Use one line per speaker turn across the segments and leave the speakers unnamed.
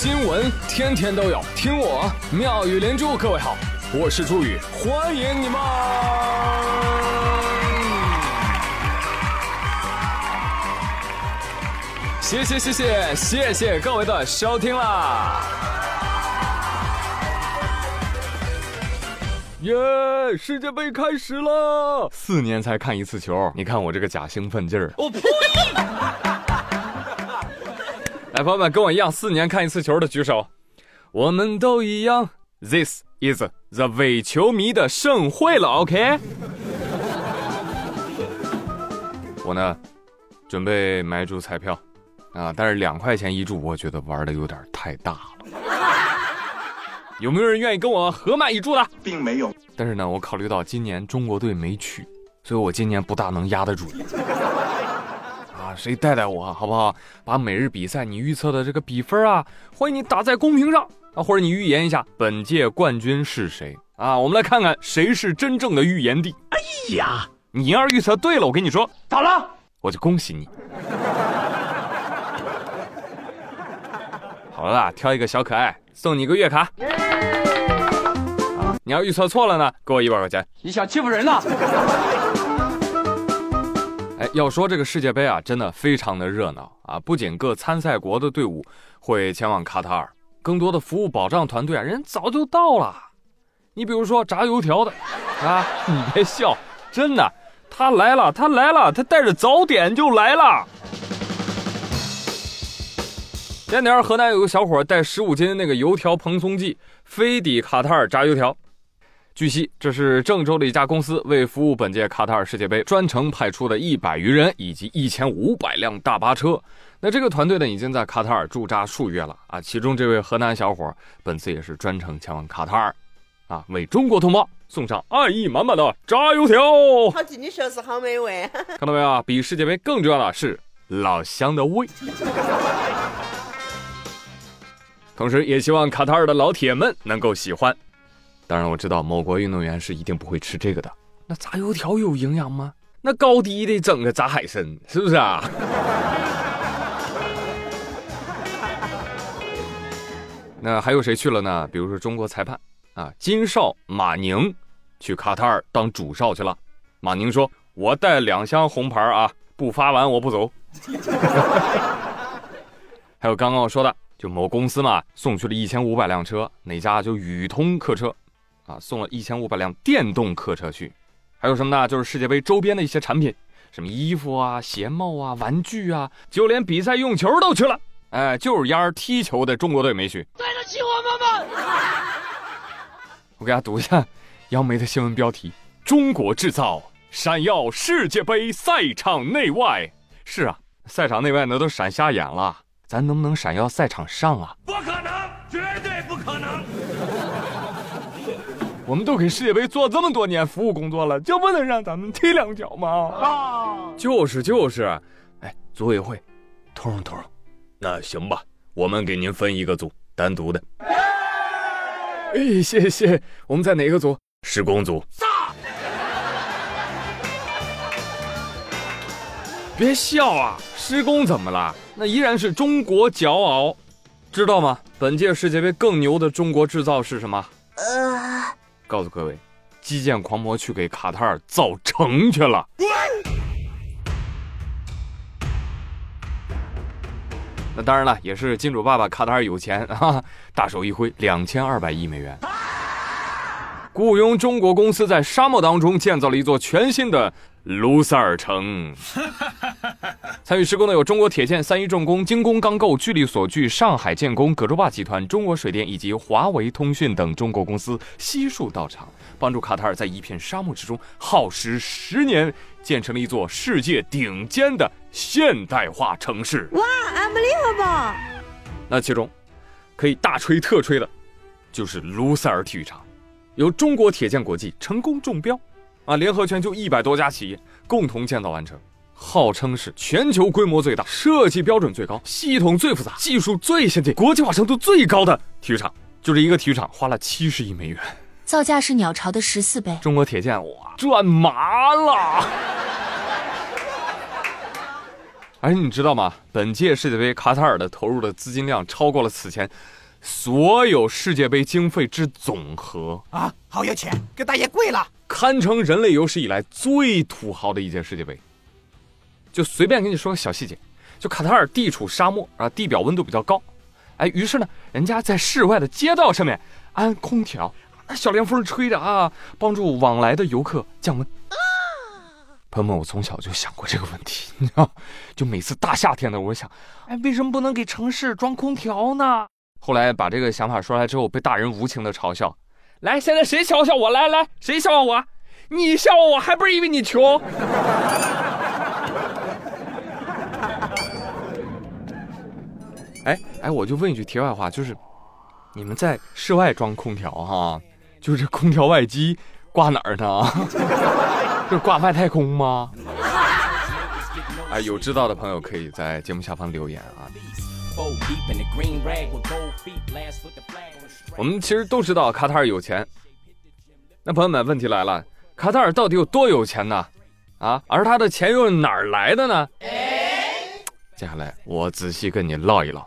新闻天天都有，听我妙语连珠。各位好，我是朱宇，欢迎你们！谢谢谢谢谢谢各位的收听啦！耶！世界杯开始了，四年才看一次球，你看我这个假兴奋劲儿！我呸！来，朋友们，跟我一样四年看一次球的举手。我们都一样。This is the 伪球迷的盛会了，OK？我呢，准备买注彩票啊，但是两块钱一注，我觉得玩的有点太大了。有没有人愿意跟我合买一注的？
并没有。
但是呢，我考虑到今年中国队没去，所以我今年不大能压得住。谁带带我好不好？把每日比赛你预测的这个比分啊，欢迎你打在公屏上啊，或者你预言一下本届冠军是谁啊？我们来看看谁是真正的预言帝。哎呀，你要是预测对了，我跟你说
咋了？
我就恭喜你。好了啦，挑一个小可爱，送你一个月卡。啊，你要预测错了呢，给我一百块钱。
你想欺负人呢？
要说这个世界杯啊，真的非常的热闹啊！不仅各参赛国的队伍会前往卡塔尔，更多的服务保障团队啊，人早就到了。你比如说炸油条的啊，你别笑，真的，他来了，他来了，他带着早点就来了。前天河南有个小伙带十五斤那个油条蓬松剂飞抵卡塔尔炸油条。据悉，这是郑州的一家公司为服务本届卡塔尔世界杯专程派出的一百余人以及一千五百辆大巴车。那这个团队呢，已经在卡塔尔驻扎数月了啊。其中这位河南小伙，本次也是专程前往卡塔尔，啊，为中国同胞送上爱意满满的炸油条。
好记你说是好美味。
看到没有？比世界杯更重要的是老乡的胃。同时，也希望卡塔尔的老铁们能够喜欢。当然我知道某国运动员是一定不会吃这个的。那炸油条有营养吗？那高低得整个炸海参，是不是啊？那还有谁去了呢？比如说中国裁判啊，金哨马宁去卡塔尔当主哨去了。马宁说：“我带两箱红牌啊，不发完我不走。”还有刚刚我说的，就某公司嘛，送去了一千五百辆车，哪家就宇通客车。啊，送了一千五百辆电动客车去，还有什么呢？就是世界杯周边的一些产品，什么衣服啊、鞋帽啊、玩具啊，就连比赛用球都去了。哎，就是丫儿踢球的中国队没去。
对得起我们吗？
我给大家读一下央媒的新闻标题：中国制造闪耀世界杯赛场内外。是啊，赛场内外那都闪瞎眼了，咱能不能闪耀赛场上啊？
不可能，绝对不可能。
我们都给世界杯做这么多年服务工作了，就不能让咱们踢两脚吗？啊，就是就是，哎，组委会，通融通融。那行吧，我们给您分一个组，单独的。哎，谢谢。我们在哪个组？施工组。别笑啊！施工怎么了？那依然是中国骄傲，知道吗？本届世界杯更牛的中国制造是什么？呃。告诉各位，基建狂魔去给卡塔尔造城去了。那当然了，也是金主爸爸卡塔尔有钱啊，大手一挥，两千二百亿美元，雇佣中国公司在沙漠当中建造了一座全新的。卢塞尔城 参与施工的有中国铁建、三一重工、精工钢构、聚力所具、上海建工、葛洲坝集团、中国水电以及华为通讯等中国公司悉数到场，帮助卡塔尔在一片沙漠之中耗时十年建成了一座世界顶尖的现代化城市。哇，unbelievable！那其中可以大吹特吹的，就是卢塞尔体育场，由中国铁建国际成功中标。啊！联合全球一百多家企业共同建造完成，号称是全球规模最大、设计标准最高、系统最复杂、技术最先进、国际化程度最高的体育场。就这一个体育场花了七十亿美元，
造价是鸟巢的十四倍。
中国铁建哇，赚麻了！而且你知道吗？本届世界杯卡塔尔的投入的资金量超过了此前所有世界杯经费之总和
啊！好有钱，给大爷跪了，
堪称人类有史以来最土豪的一届世界杯。就随便跟你说个小细节，就卡塔尔地处沙漠啊，地表温度比较高，哎，于是呢，人家在室外的街道上面安空调，那小凉风吹着啊，帮助往来的游客降温。朋友们，我从小就想过这个问题，你知道，就每次大夏天的，我想，哎，为什么不能给城市装空调呢？后来把这个想法说出来之后，被大人无情的嘲笑。来，现在谁嘲笑我？来来，谁笑话我？你笑话我，还不是因为你穷？哎哎，我就问一句题外话，就是你们在室外装空调哈，就是空调外机挂哪儿呢？是挂外太空吗？哎，有知道的朋友可以在节目下方留言啊。我们其实都知道卡塔尔有钱，那朋友们，问题来了，卡塔尔到底有多有钱呢？啊，而他的钱又是哪儿来的呢？接下来我仔细跟你唠一唠。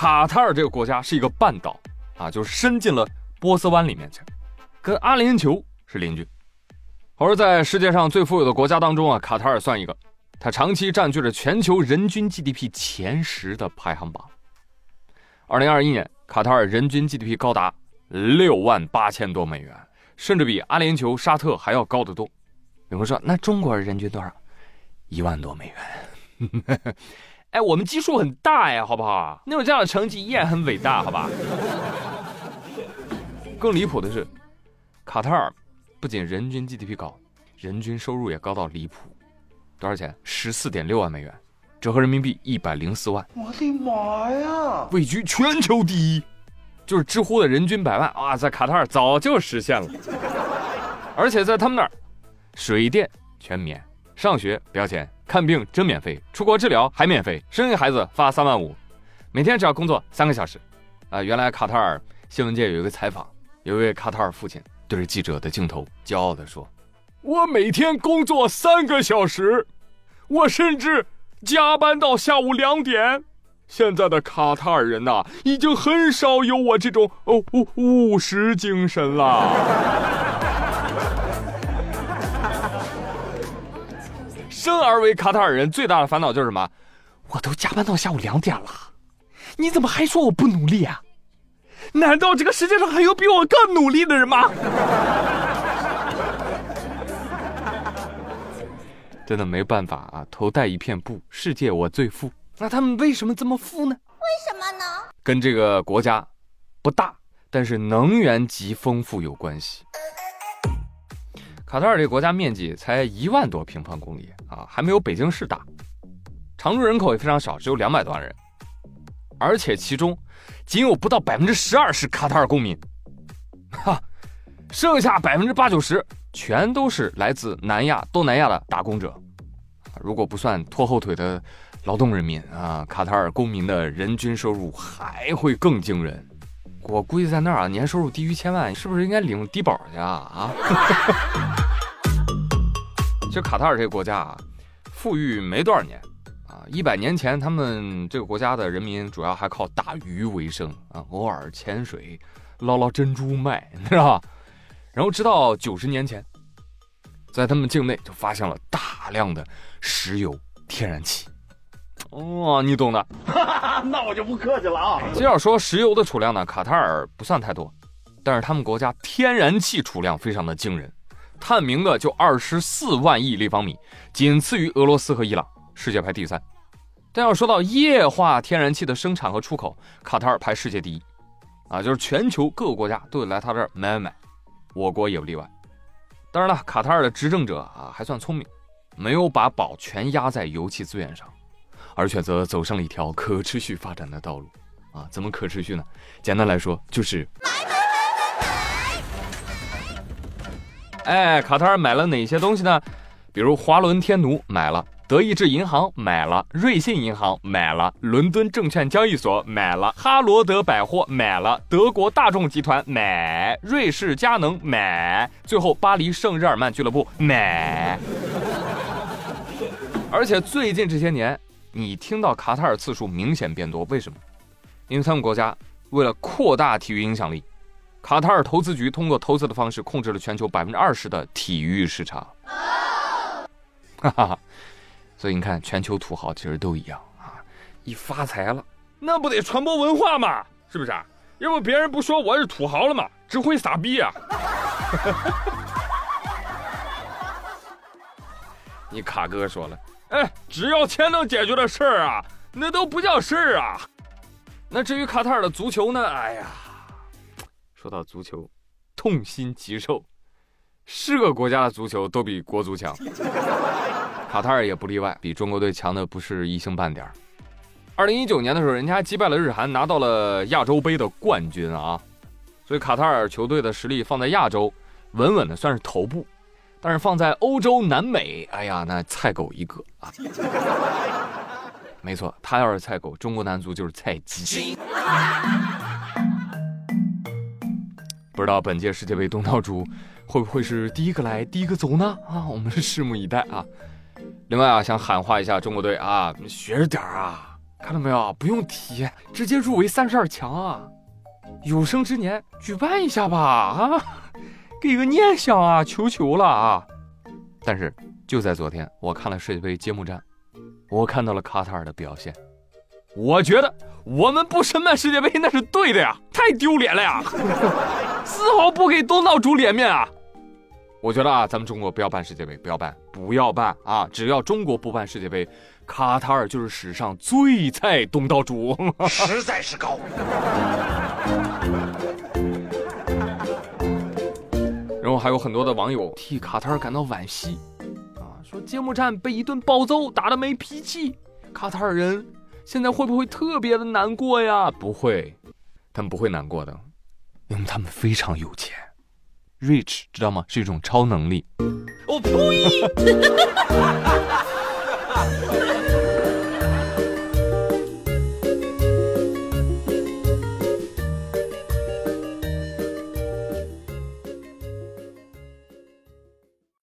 卡塔尔这个国家是一个半岛啊，就是伸进了波斯湾里面去。跟阿联酋是邻居，而在世界上最富有的国家当中啊，卡塔尔算一个，它长期占据着全球人均 GDP 前十的排行榜。二零二一年，卡塔尔人均 GDP 高达六万八千多美元，甚至比阿联酋、沙特还要高得多。有人说，那中国人均多少？一万多美元。哎，我们基数很大呀，好不好？那有这样的成绩依然很伟大，好吧？更离谱的是。卡塔尔不仅人均 GDP 高，人均收入也高到离谱，多少钱？十四点六万美元，折合人民币一百零四万。
我的妈呀！
位居全球第一，就是知乎的人均百万啊，在卡塔尔早就实现了。而且在他们那儿，水电全免，上学不要钱，看病真免费，出国治疗还免费，生一个孩子发三万五，每天只要工作三个小时。啊，原来卡塔尔新闻界有一个采访，有一位卡塔尔父亲。对着记者的镜头，骄傲地说：“我每天工作三个小时，我甚至加班到下午两点。现在的卡塔尔人呐，已经很少有我这种哦务务实精神了。生而为卡塔尔人最大的烦恼就是什么？我都加班到下午两点了，你怎么还说我不努力啊？”难道这个世界上还有比我更努力的人吗？真的没办法啊！头戴一片布，世界我最富。那他们为什么这么富呢？
为什么呢？
跟这个国家不大，但是能源极丰富有关系。卡塔尔这个国家面积才一万多平方公里啊，还没有北京市大，常住人口也非常少，只有两百多万人，而且其中。仅有不到百分之十二是卡塔尔公民，哈，剩下百分之八九十全都是来自南亚、东南亚的打工者。如果不算拖后腿的劳动人民啊，卡塔尔公民的人均收入还会更惊人。我估计在那儿啊，年收入低于千万，是不是应该领低保去啊？啊！其实卡塔尔这个国家啊，富裕没多少年。啊。一百年前，他们这个国家的人民主要还靠打鱼为生啊，偶尔潜水捞捞珍珠卖，是吧？然后直到九十年前，在他们境内就发现了大量的石油、天然气。哦，你懂的。
那我就不客气了啊。
这要说石油的储量呢，卡塔尔不算太多，但是他们国家天然气储量非常的惊人，探明的就二十四万亿立方米，仅次于俄罗斯和伊朗，世界排第三。但要说到液化天然气的生产和出口，卡塔尔排世界第一，啊，就是全球各个国家都得来他这儿买买买，我国也不例外。当然了，卡塔尔的执政者啊还算聪明，没有把宝全压在油气资源上，而选择走上了一条可持续发展的道路。啊，怎么可持续呢？简单来说就是买买买买买。哎，卡塔尔买了哪些东西呢？比如华伦天奴买了。德意志银行买了，瑞信银行买了，伦敦证券交易所买了，哈罗德百货买了，德国大众集团买，瑞士佳能买，最后巴黎圣日耳曼俱乐部买。而且最近这些年，你听到卡塔尔次数明显变多，为什么？因为他们国家为了扩大体育影响力，卡塔尔投资局通过投资的方式控制了全球百分之二十的体育市场。哈哈哈，所以你看，全球土豪其实都一样啊，一发财了，那不得传播文化嘛，是不是？要不别人不说我是土豪了吗？只会撒币啊！你卡哥说了，哎，只要钱能解决的事儿啊，那都不叫事儿啊。那至于卡塔尔的足球呢？哎呀，说到足球，痛心疾首，是个国家的足球都比国足强，卡塔尔也不例外，比中国队强的不是一星半点儿。二零一九年的时候，人家击败了日韩，拿到了亚洲杯的冠军啊，所以卡塔尔球队的实力放在亚洲，稳稳的算是头部。但是放在欧洲、南美，哎呀，那菜狗一个啊！没错，他要是菜狗，中国男足就是菜鸡。不知道本届世界杯东道主会不会是第一个来、第一个走呢？啊，我们拭目以待啊！另外啊，想喊话一下中国队啊，学着点啊！看到没有？不用踢，直接入围三十二强啊！有生之年举办一下吧啊！给个念想啊！求求了啊！但是就在昨天，我看了世界杯揭幕战，我看到了卡塔尔的表现。我觉得我们不申办世界杯那是对的呀，太丢脸了呀，丝毫不给东道主脸面啊！我觉得啊，咱们中国不要办世界杯，不要办，不要办啊！只要中国不办世界杯，卡塔尔就是史上最菜东道主，
实在是高。
然后还有很多的网友替卡塔尔感到惋惜，啊，说揭幕战被一顿暴揍，打得没脾气，卡塔尔人现在会不会特别的难过呀？不会，他们不会难过的，因为他们非常有钱，rich 知道吗？是一种超能力。我呸！